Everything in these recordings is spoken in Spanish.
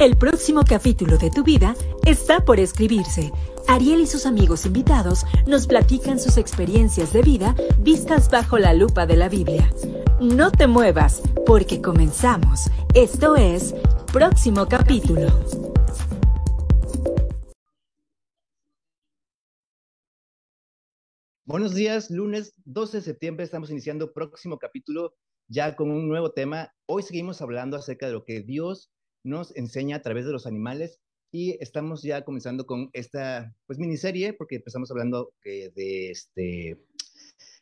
El próximo capítulo de tu vida está por escribirse. Ariel y sus amigos invitados nos platican sus experiencias de vida vistas bajo la lupa de la Biblia. No te muevas, porque comenzamos. Esto es Próximo capítulo. Buenos días, lunes 12 de septiembre estamos iniciando próximo capítulo ya con un nuevo tema. Hoy seguimos hablando acerca de lo que Dios nos enseña a través de los animales y estamos ya comenzando con esta pues miniserie porque empezamos hablando de este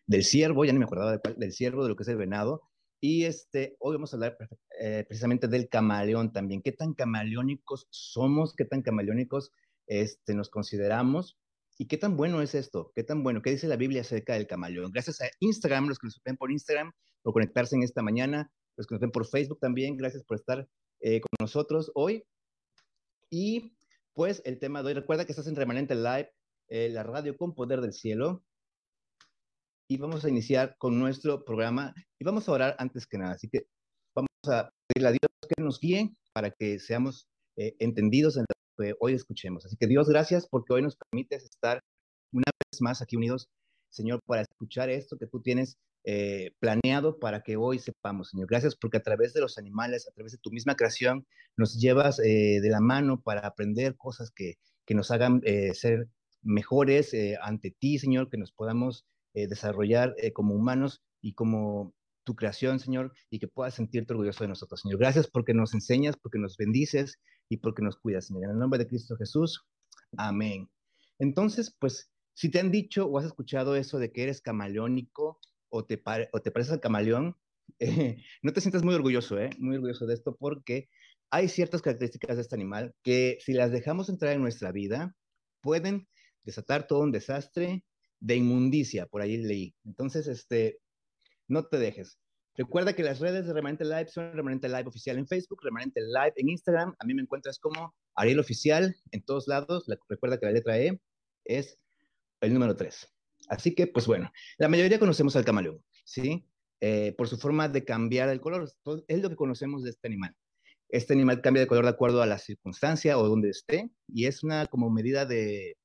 del ciervo, ya ni me acordaba del ciervo, de lo que es el venado y este hoy vamos a hablar eh, precisamente del camaleón también, qué tan camaleónicos somos, qué tan camaleónicos este nos consideramos y qué tan bueno es esto, qué tan bueno, qué dice la Biblia acerca del camaleón. Gracias a Instagram, los que nos ven por Instagram, por conectarse en esta mañana, los que nos ven por Facebook también, gracias por estar eh, con nosotros hoy. Y pues el tema de hoy, recuerda que estás en Remanente Live, eh, la radio con poder del cielo. Y vamos a iniciar con nuestro programa y vamos a orar antes que nada. Así que vamos a pedirle a Dios que nos guíe para que seamos eh, entendidos en lo que hoy escuchemos. Así que Dios, gracias porque hoy nos permites estar una vez más aquí unidos, Señor, para escuchar esto que tú tienes eh, planeado para que hoy sepamos, Señor. Gracias porque a través de los animales, a través de tu misma creación, nos llevas eh, de la mano para aprender cosas que, que nos hagan eh, ser mejores ante ti, Señor, que nos podamos desarrollar como humanos y como tu creación, Señor, y que puedas sentirte orgulloso de nosotros, Señor. Gracias porque nos enseñas, porque nos bendices y porque nos cuidas, Señor. En el nombre de Cristo Jesús. Amén. Entonces, pues, si te han dicho o has escuchado eso de que eres camaleónico, o te, o te pareces al camaleón, eh, no te sientas muy orgulloso, ¿eh? Muy orgulloso de esto porque hay ciertas características de este animal que si las dejamos entrar en nuestra vida, pueden desatar todo un desastre de inmundicia, por ahí leí. Entonces, este, no te dejes. Recuerda que las redes de Remanente Live son Remanente Live Oficial en Facebook, Remanente Live en Instagram. A mí me encuentras como Ariel Oficial en todos lados. recuerda que la letra E es el número 3. Así que, pues bueno, la mayoría conocemos al camaleón, ¿sí? Eh, por su forma de cambiar el color. Es lo que conocemos de este animal. Este animal cambia de color de acuerdo a la circunstancia o donde esté y es una como medida de,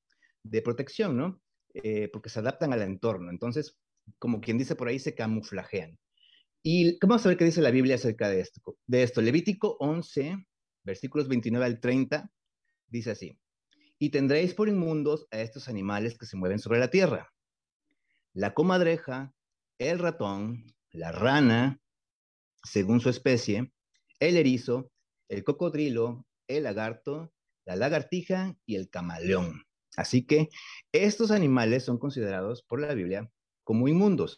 protección, ¿no? Eh, porque se adaptan al entorno. Entonces, como quien dice por ahí, se camuflajean. Y vamos a ver qué dice la Biblia acerca de esto. De esto. Levítico 11, versículos 29 al 30, dice así. Y tendréis por inmundos a estos animales que se mueven sobre la tierra la comadreja, el ratón, la rana, según su especie, el erizo, el cocodrilo, el lagarto, la lagartija y el camaleón. Así que estos animales son considerados por la Biblia como inmundos.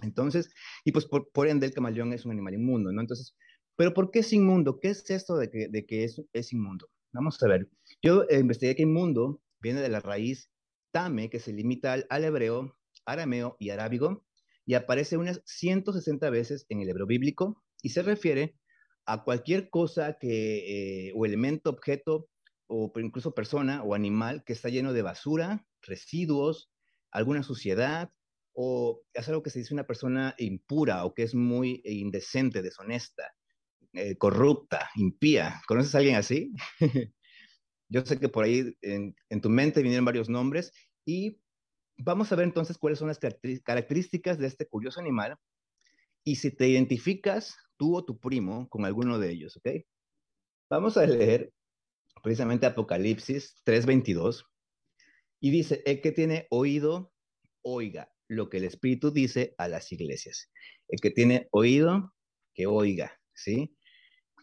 Entonces, y pues por, ende el camaleón es un animal inmundo, ¿no? Entonces, ¿pero por qué es inmundo? ¿Qué es esto de que, es, es inmundo? Vamos a ver. Yo investigué que inmundo viene de la raíz tame, que se limita al hebreo arameo y arábigo y aparece unas 160 veces en el hebreo bíblico y se refiere a cualquier cosa que, eh, o elemento, objeto, o incluso persona o animal que está lleno de basura, residuos, alguna suciedad, o es algo que se dice una persona impura o que es muy indecente, deshonesta, eh, corrupta, impía. ¿Conoces a alguien así? Yo sé que por ahí en, en, tu mente vinieron varios nombres y Vamos a ver entonces cuáles son las características de este curioso animal y si te identificas tú o tu primo con alguno de ellos, ¿ok? Vamos a leer precisamente Apocalipsis 3:22 y dice, el que tiene oído, oiga lo que el Espíritu dice a las iglesias. El que tiene oído, que oiga, ¿sí?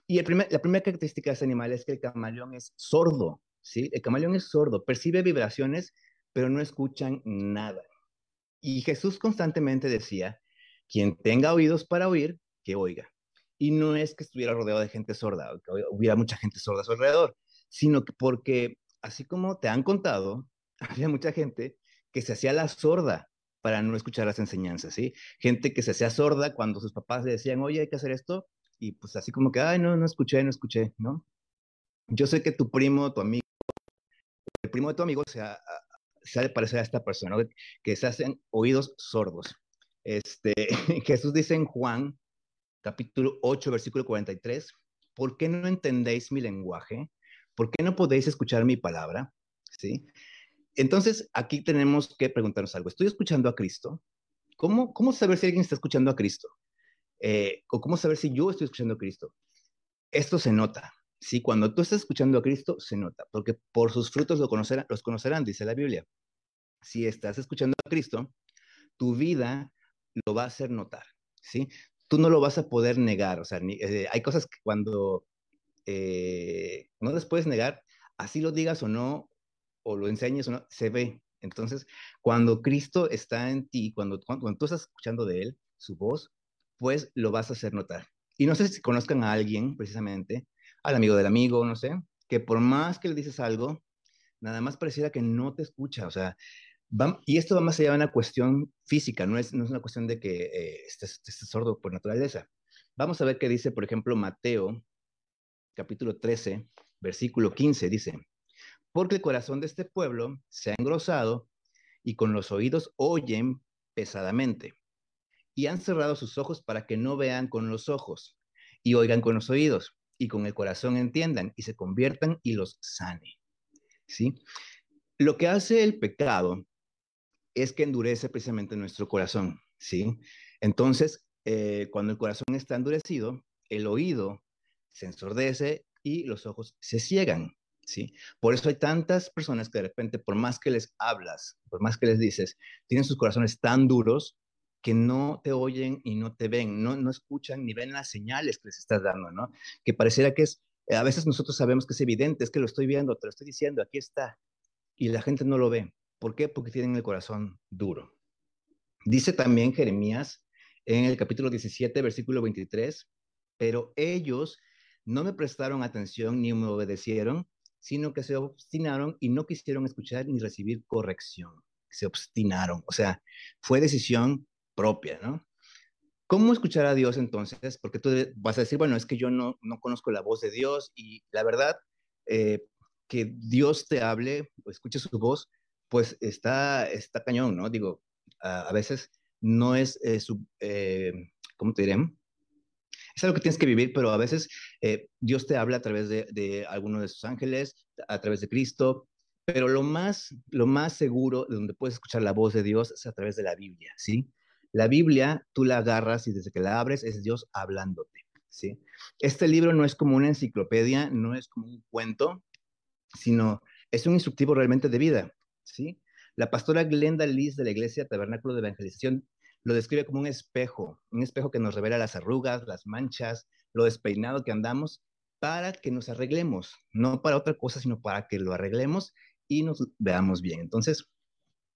Y la primera característica de este animal es que el camaleón es sordo, ¿sí? El camaleón es sordo, percibe vibraciones pero no escuchan nada. Y Jesús constantemente decía, quien tenga oídos para oír, que oiga. Y no es que estuviera rodeado de gente sorda, que hubiera mucha gente sorda a su alrededor, sino que porque, así como te han contado, había mucha gente que se hacía la sorda para no escuchar las enseñanzas, ¿sí? Gente que se hacía sorda cuando sus papás le decían, oye, hay que hacer esto, y pues así como que, ay, no, no escuché, no escuché, ¿no? Yo sé que tu primo, tu amigo, el primo de tu amigo se ha, se parecer a esta persona, que se hacen oídos sordos. Este, Jesús dice en Juan, capítulo 8, versículo 43, ¿por qué no entendéis mi lenguaje? ¿Por qué no podéis escuchar mi palabra? ¿Sí? Entonces, aquí tenemos que preguntarnos algo. ¿Estoy escuchando a Cristo? ¿Cómo, cómo saber si alguien está escuchando a Cristo? Eh, ¿O cómo saber si yo estoy escuchando a Cristo? Esto se nota. ¿sí? Cuando tú estás escuchando a Cristo, se nota, porque por sus frutos lo conocerán, los conocerán, dice la Biblia. Si estás escuchando a Cristo, tu vida lo va a hacer notar, ¿sí? Tú no lo vas a poder negar, o sea, eh, hay cosas que cuando eh, no les puedes negar, así lo digas o no, o lo enseñes o no, se ve. Entonces, cuando Cristo está en ti, cuando, cuando, tú estás escuchando de Él, su voz, pues lo vas a hacer notar. Y no sé si conozcan a alguien, precisamente, al amigo del amigo, no sé, que por más que le dices algo, nada más pareciera que no te escucha. O sea, y esto va más allá de una cuestión física, no es, no es una cuestión de que eh, estés, estés, sordo por naturaleza. Vamos a ver qué dice, por ejemplo, Mateo, capítulo 13, versículo 15, dice, porque el corazón de este pueblo se ha engrosado y con los oídos oyen pesadamente, y han cerrado sus ojos para que no vean con los ojos y oigan con los oídos y con el corazón entiendan y se conviertan y los sane. ¿Sí? Lo que hace el pecado es que endurece precisamente nuestro corazón, ¿sí? Entonces, eh, cuando el corazón está endurecido, el oído se ensordece y los ojos se ciegan, ¿sí? Por eso hay tantas personas que de repente, por más que les hablas, por más que les dices, tienen sus corazones tan duros que no te oyen y no te ven, no, no escuchan ni ven las señales que les estás dando, ¿no? Que pareciera que es, a veces nosotros sabemos que es evidente, es que lo estoy viendo, te lo estoy diciendo, aquí está, y la gente no lo ve. ¿Por qué? Porque tienen el corazón duro. Dice también Jeremías en el capítulo 17, versículo 23, pero ellos no me prestaron atención ni me obedecieron, sino que se obstinaron y no quisieron escuchar ni recibir corrección. Se obstinaron, o sea, fue decisión propia, ¿no? ¿Cómo escuchar a Dios entonces? Porque tú vas a decir, bueno, es que yo no, no conozco la voz de Dios y la verdad, eh, que Dios te hable o escuche su voz, pues está, está cañón, ¿no? Digo, a, veces no es eh, su, eh, ¿cómo te diré? Es algo que tienes que vivir, pero a veces eh, Dios te habla a través de, de alguno de sus ángeles, a través de Cristo, pero lo más, lo más seguro de donde puedes escuchar la voz de Dios es a través de la Biblia, ¿sí? La Biblia, tú la agarras y desde que la abres es Dios hablándote, ¿sí? Este libro no es como una enciclopedia, no es como un cuento, sino es un instructivo realmente de vida. La pastora Glenda Liz de la Iglesia Tabernáculo de Evangelización lo describe como un espejo, un espejo que nos revela las arrugas, las manchas, lo despeinado que andamos, para que nos arreglemos, no para otra cosa, sino para que lo arreglemos y nos veamos bien. Entonces,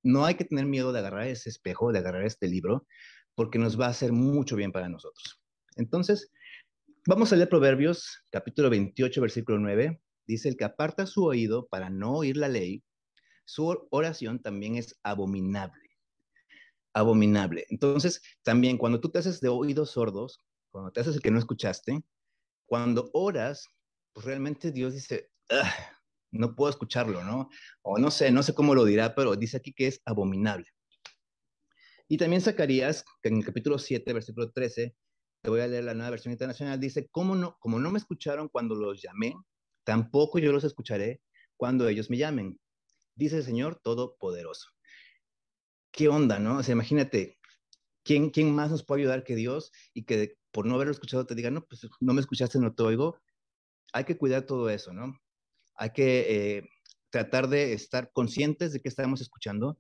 no hay que tener miedo de agarrar ese espejo, de agarrar este libro, porque nos va a hacer mucho bien para nosotros. Entonces, vamos a leer Proverbios, capítulo 28, versículo 9. Dice, el que aparta su oído para no oír la ley su oración también es abominable. Abominable. Entonces, también cuando tú te haces de oídos sordos, cuando te haces el que no escuchaste, cuando oras, pues realmente Dios dice, no puedo escucharlo, ¿no? O no sé, no sé cómo lo dirá, pero dice aquí que es abominable. Y también Zacarías, que en el capítulo 7, versículo 13, te voy a leer la nueva versión internacional, dice, ¿cómo no, como no me escucharon cuando los llamé, tampoco yo los escucharé cuando ellos me llamen dice el Señor Todopoderoso. ¿Qué onda, no? O sea, imagínate, ¿quién, ¿quién más nos puede ayudar que Dios y que por no haberlo escuchado te diga, no, pues no me escuchaste, no te oigo? Hay que cuidar todo eso, ¿no? Hay que eh, tratar de estar conscientes de qué estamos escuchando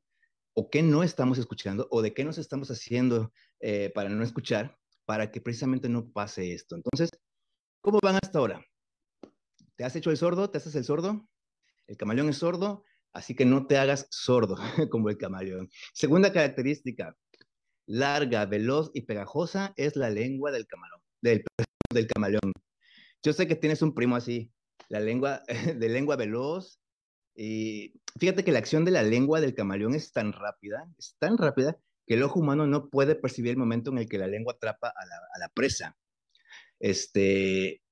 o qué no estamos escuchando o de qué nos estamos haciendo eh, para no escuchar, para que precisamente no pase esto. Entonces, ¿cómo van hasta ahora? ¿Te has hecho el sordo? ¿Te haces el sordo? ¿El camaleón es sordo? Así que no te hagas sordo como el camaleón. Segunda característica, larga, veloz y pegajosa es la lengua del camaleón. Del, camaleón. Yo sé que tienes un primo así, la lengua de lengua veloz. Y fíjate que la acción de la lengua del camaleón es tan rápida, es tan rápida que el ojo humano no puede percibir el momento en el que la lengua atrapa a la presa. Este,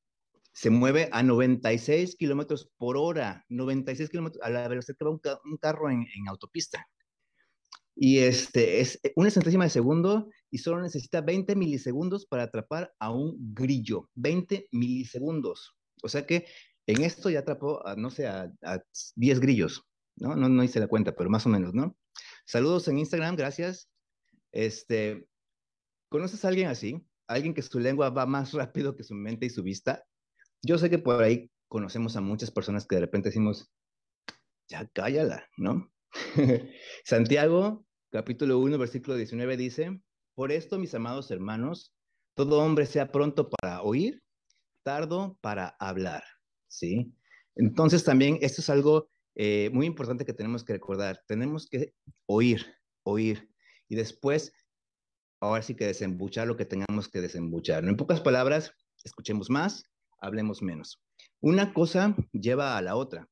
se mueve a 96 kilómetros por hora, 96 kilómetros a la velocidad que va un, carro en, autopista. Y este, es una centésima de segundo y solo necesita 20 milisegundos para atrapar a un grillo. 20 milisegundos. O sea que en esto ya atrapó, a, no sé, a, 10 grillos, ¿no? ¿no? No hice la cuenta, pero más o menos, ¿no? Saludos en Instagram, gracias. Este, ¿Conoces a alguien así? ¿Alguien que su lengua va más rápido que su mente y su vista? Yo sé que por ahí conocemos a muchas personas que de repente decimos, ya cállala, ¿no? Santiago, capítulo 1, versículo 19 dice, por esto, mis amados hermanos, todo hombre sea pronto para oír, tardo para hablar, ¿sí? Entonces también esto es algo eh, muy importante que tenemos que recordar. Tenemos que oír, oír, y después, ahora sí que desembuchar lo que tengamos que desembuchar. En pocas palabras, escuchemos más, hablemos menos. Una cosa lleva a la otra.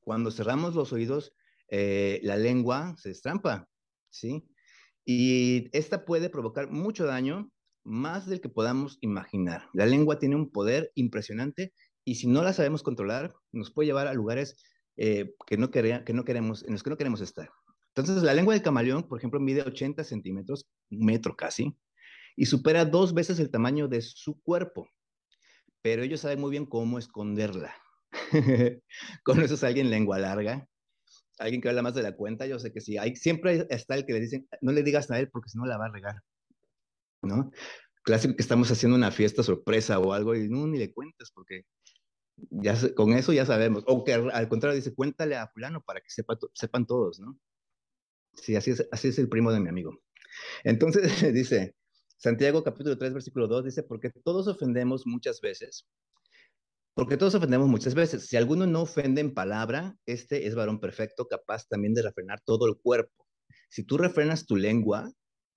Cuando cerramos los oídos, eh, la lengua se destrampa, ¿sí? Y esta puede provocar mucho daño, más del que podamos imaginar. La lengua tiene un poder impresionante y si no la sabemos controlar, nos puede llevar a lugares eh, que, no que no queremos, en los que no queremos estar. Entonces, la lengua del camaleón, por ejemplo, mide 80 centímetros, un metro casi, y supera dos veces el tamaño de su cuerpo. Pero ellos saben muy bien cómo esconderla. Con eso es alguien lengua larga, alguien que habla más de la cuenta, yo sé que sí. Hay, siempre está el que le dicen, no le digas a él porque si no la va a regar. ¿No? Clásico que estamos haciendo una fiesta sorpresa o algo y no, ni le cuentes porque ya con eso ya sabemos. O que al, contrario dice, cuéntale a fulano para que sepa, sepan todos, ¿no? Sí, así es, así es el primo de mi amigo. Entonces dice, Santiago capítulo 3, versículo 2 dice, porque todos ofendemos muchas veces. Porque todos ofendemos muchas veces. Si alguno no ofende en palabra, este es varón perfecto, capaz también de refrenar todo el cuerpo. Si tú refrenas tu lengua,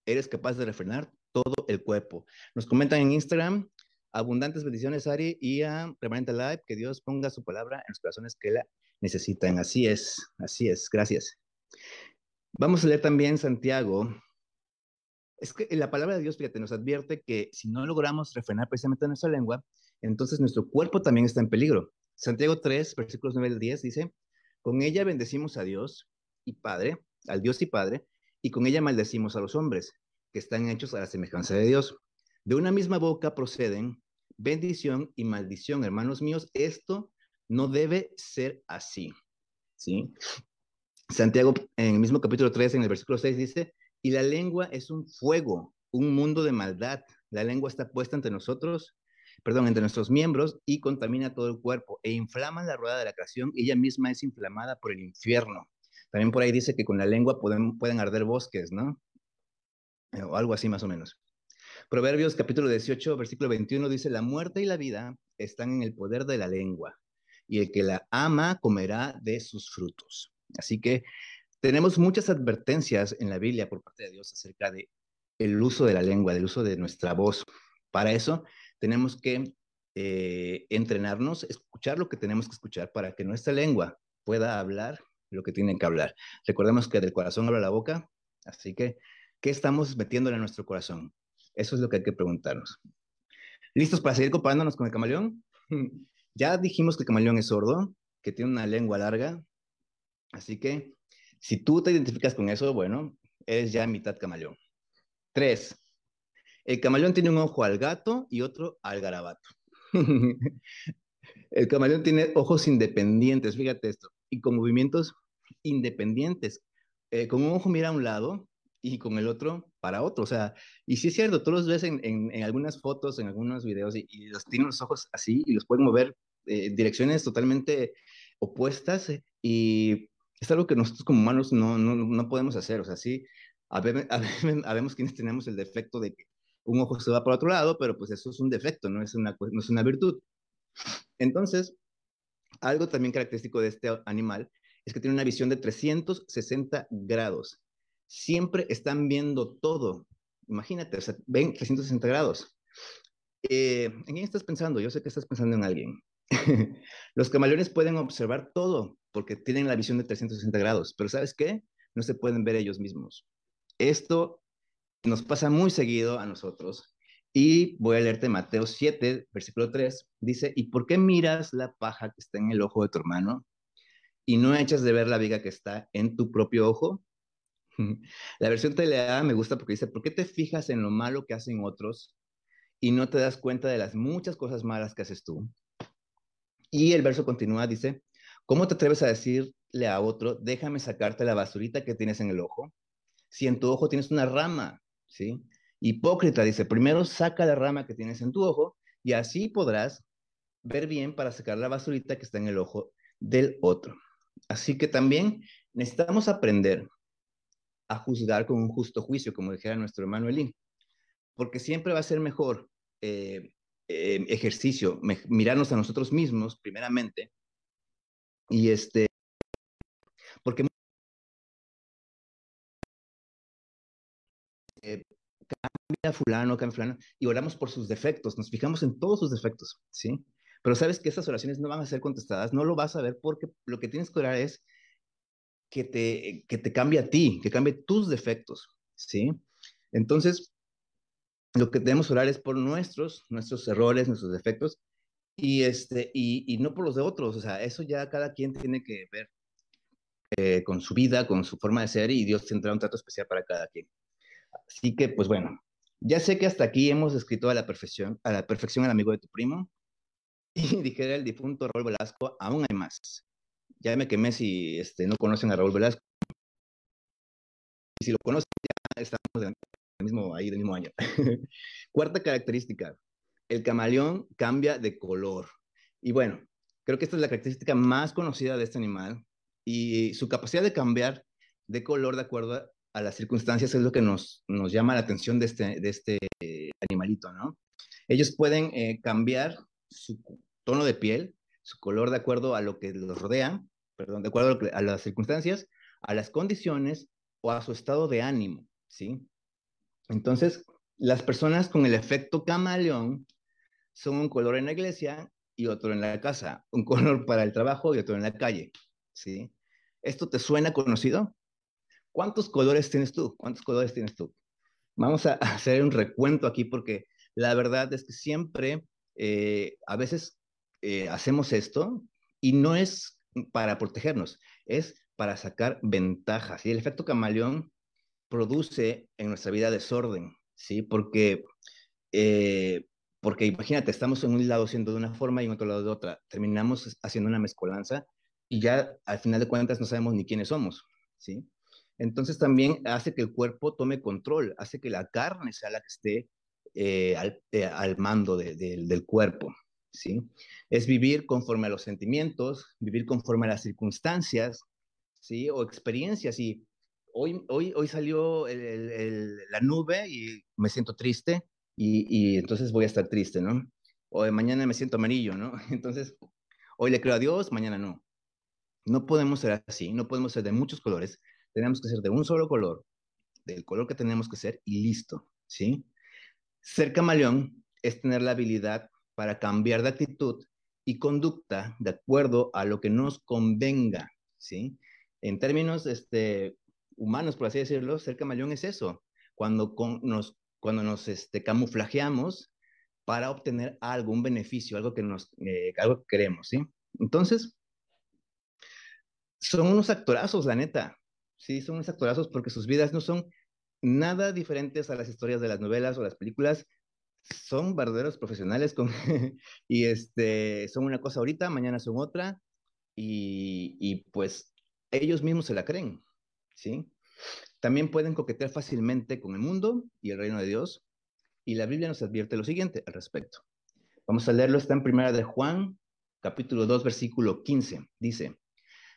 eres capaz de refrenar todo el cuerpo. Nos comentan en Instagram, abundantes bendiciones, Ari, y a Permanente Live, que Dios ponga su palabra en los corazones que la necesitan. Así es, así es, gracias. Vamos a leer también Santiago. Es que la palabra de Dios, fíjate, nos advierte que si no logramos refrenar precisamente nuestra lengua, entonces nuestro cuerpo también está en peligro. Santiago 3, versículos 9 al 10 dice, con ella bendecimos a Dios y Padre, al Dios y Padre, y con ella maldecimos a los hombres, que están hechos a la semejanza de Dios. De una misma boca proceden bendición y maldición, hermanos míos, esto no debe ser así. ¿Sí? Santiago, en el mismo capítulo 3, en el versículo 6, dice, y la lengua es un fuego, un mundo de maldad. La lengua está puesta entre nosotros, perdón, entre nuestros miembros y contamina todo el cuerpo e inflama la rueda de la creación. Ella misma es inflamada por el infierno. También por ahí dice que con la lengua pueden, pueden arder bosques, ¿no? O algo así más o menos. Proverbios capítulo 18, versículo 21 dice, la muerte y la vida están en el poder de la lengua, y el que la ama comerá de sus frutos. Así que tenemos muchas advertencias en la Biblia por parte de Dios acerca de el uso de la lengua, del uso de nuestra voz. Para eso tenemos que eh, entrenarnos, escuchar lo que tenemos que escuchar para que nuestra lengua pueda hablar lo que tiene que hablar. Recordemos que del corazón habla la boca, así que, ¿qué estamos metiéndole a nuestro corazón? Eso es lo que hay que preguntarnos. ¿Listos para seguir comparándonos con el camaleón? ya dijimos que el camaleón es sordo, que tiene una lengua larga, así que si tú te identificas con eso, bueno, eres ya mitad camaleón. Tres, el camaleón tiene un ojo al gato y otro al garabato. el camaleón tiene ojos independientes, fíjate esto, y con movimientos independientes. Eh, con un ojo mira a un lado y con el otro para otro. O sea, y sí es cierto, tú los ves en, en, algunas fotos, en algunos videos y, los tienen los ojos así y los pueden mover eh, direcciones totalmente opuestas eh, y es algo que nosotros como humanos no, no, no podemos hacer. O sea, sí, habemos quienes tenemos el defecto de que un ojo se va para otro lado, pero pues eso es un defecto, no es una, no es una virtud. Entonces, algo también característico de este animal es que tiene una visión de 360 grados. Siempre están viendo todo. Imagínate, o sea, ven 360 grados. Eh, ¿En quién estás pensando? Yo sé que estás pensando en alguien. Los camaleones pueden observar todo porque tienen la visión de 360 grados, pero ¿sabes qué? No se pueden ver ellos mismos. Esto nos pasa muy seguido a nosotros. Y voy a leerte Mateo 7, versículo 3. Dice, ¿y por qué miras la paja que está en el ojo de tu hermano y no echas de ver la viga que está en tu propio ojo? La versión TLA me gusta porque dice, ¿por qué te fijas en lo malo que hacen otros y no te das cuenta de las muchas cosas malas que haces tú? Y el verso continúa, dice, ¿cómo te atreves a decirle a otro, déjame sacarte la basurita que tienes en el ojo? Si en tu ojo tienes una rama, ¿sí? Hipócrita dice, primero saca la rama que tienes en tu ojo y así podrás ver bien para sacar la basurita que está en el ojo del otro. Así que también necesitamos aprender a juzgar con un justo juicio, como dijera nuestro hermano Elín, porque siempre va a ser mejor eh, eh, ejercicio, mirarnos a nosotros mismos primeramente, y este, porque eh, cambia fulano, cambia fulano, y oramos por sus defectos, nos fijamos en todos sus defectos, ¿sí? Pero sabes que esas oraciones no van a ser contestadas, no lo vas a ver porque lo que tienes que orar es que te, que te cambie a ti, que cambie tus defectos, ¿sí? Entonces, lo que debemos orar es por nuestros, nuestros errores, nuestros defectos, y, este, y, y no por los de otros, o sea, eso ya cada quien tiene que ver eh, con su vida, con su forma de ser, y Dios tendrá un trato especial para cada quien. Así que, pues bueno, ya sé que hasta aquí hemos escrito a la perfección, a la perfección al amigo de tu primo, y dijera el difunto Raúl Velasco, aún hay más. Ya me quemé si este, no conocen a Raúl Velasco. Y si lo conocen, ya estamos del mismo, ahí del mismo año. Cuarta característica, el camaleón cambia de color. Y bueno, creo que esta es la característica más conocida de este animal y su capacidad de cambiar de color de acuerdo a las circunstancias es lo que nos, nos llama la atención de este, de este animalito, ¿no? Ellos pueden eh, cambiar su tono de piel, su color de acuerdo a lo que los rodea, perdón, de acuerdo a, las circunstancias, a las condiciones o a su estado de ánimo, ¿sí? Entonces, las personas con el efecto camaleón son un color en la iglesia y otro en la casa, un color para el trabajo y otro en la calle, ¿sí? ¿Esto te suena conocido? ¿Cuántos colores tienes tú? ¿Cuántos colores tienes tú? Vamos a hacer un recuento aquí porque la verdad es que siempre, eh, a veces eh, hacemos esto y no es para protegernos, es para sacar ventajas. Y el efecto camaleón produce en nuestra vida desorden, ¿sí? Porque, eh, porque imagínate, estamos en un lado siendo de una forma y en otro lado de otra. Terminamos haciendo una mezcolanza y ya al final de cuentas no sabemos ni quiénes somos, ¿sí? Entonces también hace que el cuerpo tome control, hace que la carne sea la que esté eh, al, mando del cuerpo. ¿sí? Es vivir conforme a los sentimientos, vivir conforme a las circunstancias, ¿sí? O experiencias. Y hoy, hoy, hoy salió la nube y me siento triste y, entonces voy a estar triste, ¿no? O mañana me siento amarillo, ¿no? Entonces, hoy le creo a Dios, mañana no. No podemos ser así, no podemos ser de muchos colores, tenemos que ser de un solo color, del color que tenemos que ser y listo, ¿sí? Ser camaleón es tener la habilidad para cambiar de actitud y conducta de acuerdo a lo que nos convenga, ¿sí? En términos este, humanos, por así decirlo, ser camaleón es eso, cuando nos, cuando nos este, camuflajeamos para obtener algún beneficio, algo que, nos, eh, algo que queremos, ¿sí? Entonces, son unos actorazos, la neta, sí, son unos actorazos porque sus vidas no son nada diferentes a las historias de las novelas o las películas, son verdaderos profesionales con, y este, son una cosa ahorita, mañana son otra, y, y, pues ellos mismos se la creen, ¿sí? También pueden coquetear fácilmente con el mundo y el reino de Dios, y la Biblia nos advierte lo siguiente al respecto. Vamos a leerlo, está en primera de Juan, capítulo 2, versículo 15. Dice,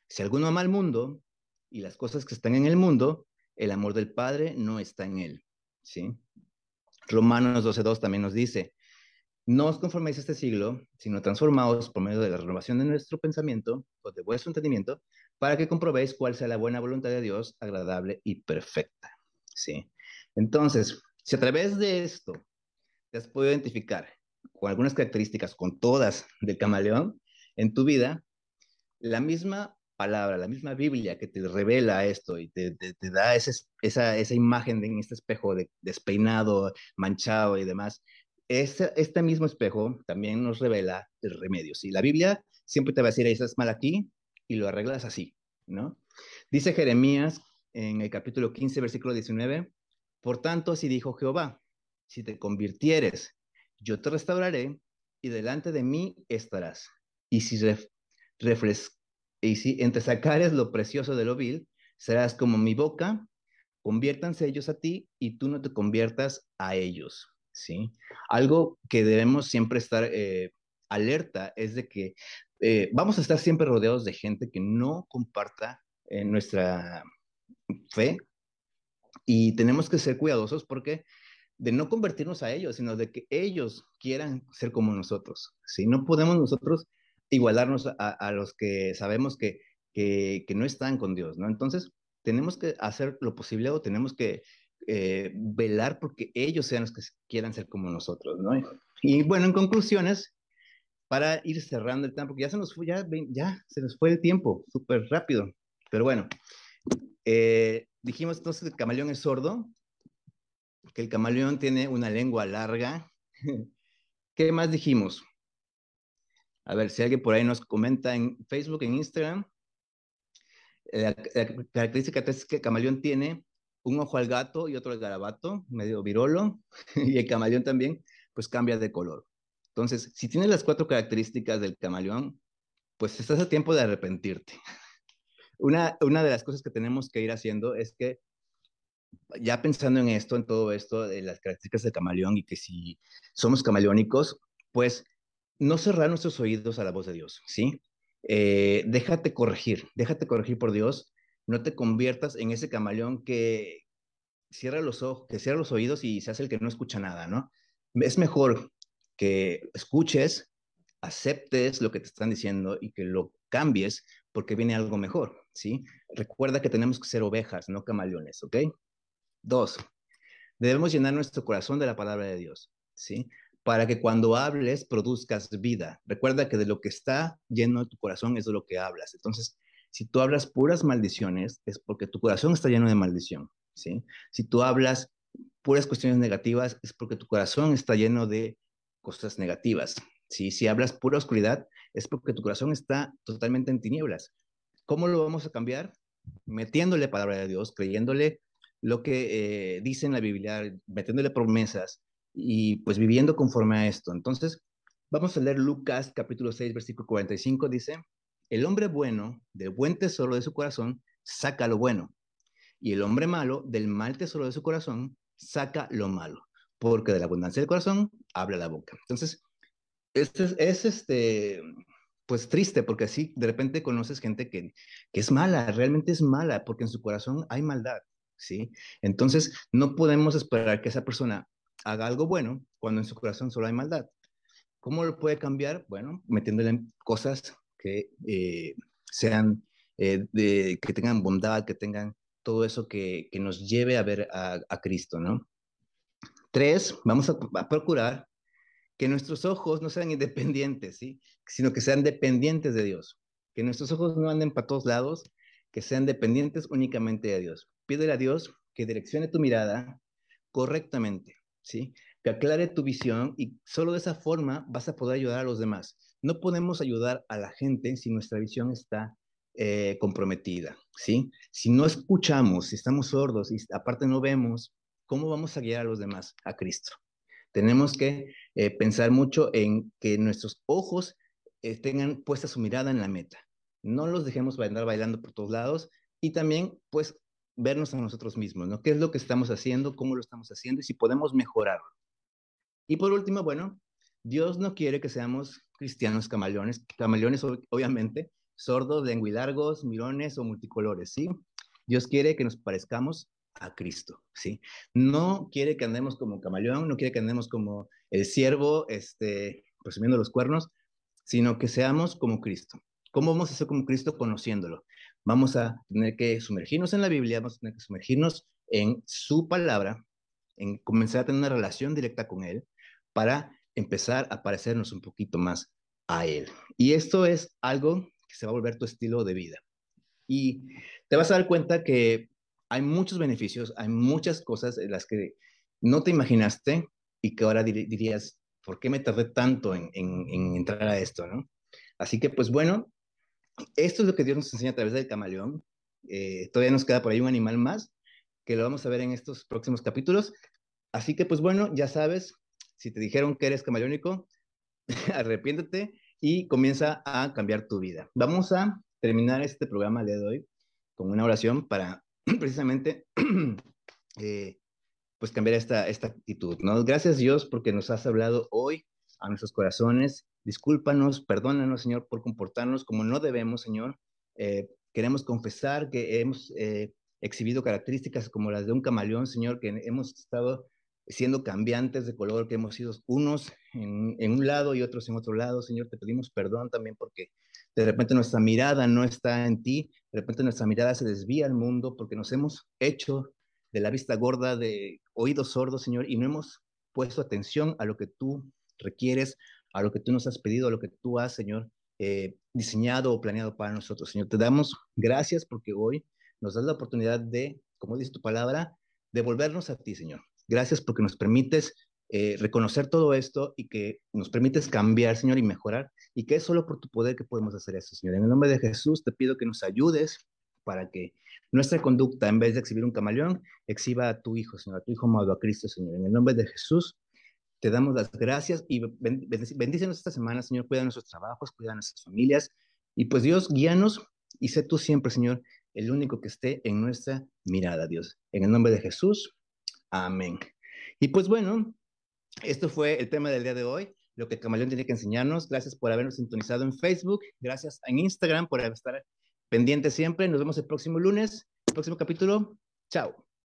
si alguno ama al mundo y las cosas que están en el mundo, el amor del Padre no está en él, ¿sí? Romanos 12.2 también nos dice, no os conforméis a este siglo, sino transformaos por medio de la renovación de nuestro pensamiento o de vuestro entendimiento, para que comprobéis cuál sea la buena voluntad de Dios, agradable y perfecta. ¿Sí? Entonces, si a través de esto te has podido identificar con algunas características, con todas del camaleón en tu vida, la misma palabra, la misma Biblia que te revela esto y te, da esa, esa imagen en este espejo de, despeinado, manchado y demás, este, este mismo espejo también nos revela el remedio. ¿sí? La Biblia siempre te va a decir, estás mal aquí y lo arreglas así, ¿no? Dice Jeremías en el capítulo 15, versículo 19, por tanto, así dijo Jehová, si te convirtieres, yo te restauraré y delante de mí estarás. Y si, refres y si entresacares lo precioso de lo vil, serás como mi boca, conviértanse ellos a ti y tú no te conviertas a ellos. ¿sí? Algo que debemos siempre estar eh, alerta es de que eh, vamos a estar siempre rodeados de gente que no comparta eh, nuestra fe y tenemos que ser cuidadosos porque de no convertirnos a ellos, sino de que ellos quieran ser como nosotros. Si no podemos nosotros igualarnos a, los que sabemos que, que, no están con Dios, ¿no? Entonces, tenemos que hacer lo posible o tenemos que eh, velar porque ellos sean los que quieran ser como nosotros, ¿no? Y bueno, en conclusiones, para ir cerrando el tiempo, porque ya se nos fue, ya, se nos fue el tiempo, súper rápido. Pero bueno, eh, dijimos entonces que el camaleón es sordo, que el camaleón tiene una lengua larga. ¿Qué más dijimos? A ver si alguien por ahí nos comenta en Facebook, en Instagram. La, característica es que el camaleón tiene un ojo al gato y otro al garabato, medio virolo, y el camaleón también, pues cambia de color. Entonces, si tienes las cuatro características del camaleón, pues estás a tiempo de arrepentirte. Una, una de las cosas que tenemos que ir haciendo es que, ya pensando en esto, en todo esto, de las características del camaleón y que si somos camaleónicos, pues no cerrar nuestros oídos a la voz de Dios, ¿sí? Eh, déjate corregir, déjate corregir por Dios, no te conviertas en ese camaleón que cierra los ojos, que cierra los oídos y se hace el que no escucha nada, ¿no? Es mejor que escuches, aceptes lo que te están diciendo y que lo cambies porque viene algo mejor, ¿sí? Recuerda que tenemos que ser ovejas, no camaleones, ¿ok? Dos, debemos llenar nuestro corazón de la palabra de Dios, ¿sí? para que cuando hables produzcas vida. Recuerda que de lo que está lleno tu corazón es de lo que hablas. Entonces, si tú hablas puras maldiciones, es porque tu corazón está lleno de maldición, ¿sí? Si tú hablas puras cuestiones negativas, es porque tu corazón está lleno de cosas negativas, ¿sí? Si hablas pura oscuridad, es porque tu corazón está totalmente en tinieblas. ¿Cómo lo vamos a cambiar? Metiéndole palabra de Dios, creyéndole lo que eh, dice en la Biblia, metiéndole promesas, y pues viviendo conforme a esto. Entonces, vamos a leer Lucas capítulo 6, versículo 45, dice, el hombre bueno del buen tesoro de su corazón saca lo bueno, y el hombre malo del mal tesoro de su corazón saca lo malo, porque de la abundancia del corazón habla la boca. Entonces, este es, es este, pues triste, porque así de repente conoces gente que, que es mala, realmente es mala, porque en su corazón hay maldad, ¿sí? Entonces, no podemos esperar que esa persona haga algo bueno cuando en su corazón solo hay maldad. ¿Cómo lo puede cambiar? Bueno, metiéndole cosas que eh, sean, eh, de, que tengan bondad, que tengan todo eso que, que nos lleve a ver a, a, Cristo, ¿no? Tres, vamos a, procurar que nuestros ojos no sean independientes, ¿sí? Sino que sean dependientes de Dios. Que nuestros ojos no anden para todos lados, que sean dependientes únicamente de Dios. Pídele a Dios que direccione tu mirada correctamente ¿sí? Que aclare tu visión y solo de esa forma vas a poder ayudar a los demás. No podemos ayudar a la gente si nuestra visión está eh, comprometida, ¿sí? Si no escuchamos, si estamos sordos y aparte no vemos, ¿cómo vamos a guiar a los demás a Cristo? Tenemos que eh, pensar mucho en que nuestros ojos eh, tengan puesta su mirada en la meta. No los dejemos andar bailando por todos lados y también, pues, vernos a nosotros mismos, ¿no? ¿Qué es lo que estamos haciendo? ¿Cómo lo estamos haciendo? Y si podemos mejorarlo. Y por último, bueno, Dios no quiere que seamos cristianos camaleones, camaleones obviamente, sordos, lenguilargos, mirones o multicolores, ¿sí? Dios quiere que nos parezcamos a Cristo, ¿sí? No quiere que andemos como camaleón, no quiere que andemos como el siervo, este, presumiendo los cuernos, sino que seamos como Cristo. ¿Cómo vamos a ser como Cristo? Conociéndolo vamos a tener que sumergirnos en la Biblia, vamos a tener que sumergirnos en su palabra, en comenzar a tener una relación directa con Él para empezar a parecernos un poquito más a Él. Y esto es algo que se va a volver tu estilo de vida. Y te vas a dar cuenta que hay muchos beneficios, hay muchas cosas en las que no te imaginaste y que ahora dirías, ¿por qué me tardé tanto en, en entrar a esto? ¿no? Así que, pues bueno, esto es lo que Dios nos enseña a través del camaleón. Eh, todavía nos queda por ahí un animal más que lo vamos a ver en estos próximos capítulos. Así que pues bueno, ya sabes, si te dijeron que eres camaleónico, arrepiéntete y comienza a cambiar tu vida. Vamos a terminar este programa de hoy con una oración para precisamente eh, pues cambiar esta, esta actitud, ¿no? Gracias Dios porque nos has hablado hoy a nuestros corazones. Discúlpanos, perdónanos, Señor, por comportarnos como no debemos, Señor. Eh, queremos confesar que hemos eh, exhibido características como las de un camaleón, Señor, que hemos estado siendo cambiantes de color, que hemos sido unos en, en, un lado y otros en otro lado. Señor, te pedimos perdón también porque de repente nuestra mirada no está en ti, de repente nuestra mirada se desvía al mundo porque nos hemos hecho de la vista gorda, de oídos sordos, Señor, y no hemos puesto atención a lo que tú requieres, a lo que tú nos has pedido, a lo que tú has, Señor, eh, diseñado o planeado para nosotros. Señor, te damos gracias porque hoy nos das la oportunidad de, como dice tu palabra, devolvernos a ti, Señor. Gracias porque nos permites eh, reconocer todo esto y que nos permites cambiar, Señor, y mejorar, y que es solo por tu poder que podemos hacer eso, Señor. En el nombre de Jesús te pido que nos ayudes para que nuestra conducta, en vez de exhibir un camaleón, exhiba a tu Hijo, Señor, a tu Hijo amado, a Cristo, Señor. En el nombre de Jesús te damos las gracias y bendícenos esta semana, Señor. Cuida nuestros trabajos, cuida nuestras familias. Y pues Dios, guíanos y sé tú siempre, Señor, el único que esté en nuestra mirada, Dios. En el nombre de Jesús, amén. Y pues bueno, esto fue el tema del día de hoy, lo que Camaleón tiene que enseñarnos. Gracias por habernos sintonizado en Facebook, gracias en Instagram por estar pendiente siempre. Nos vemos el próximo lunes, próximo capítulo. Chao.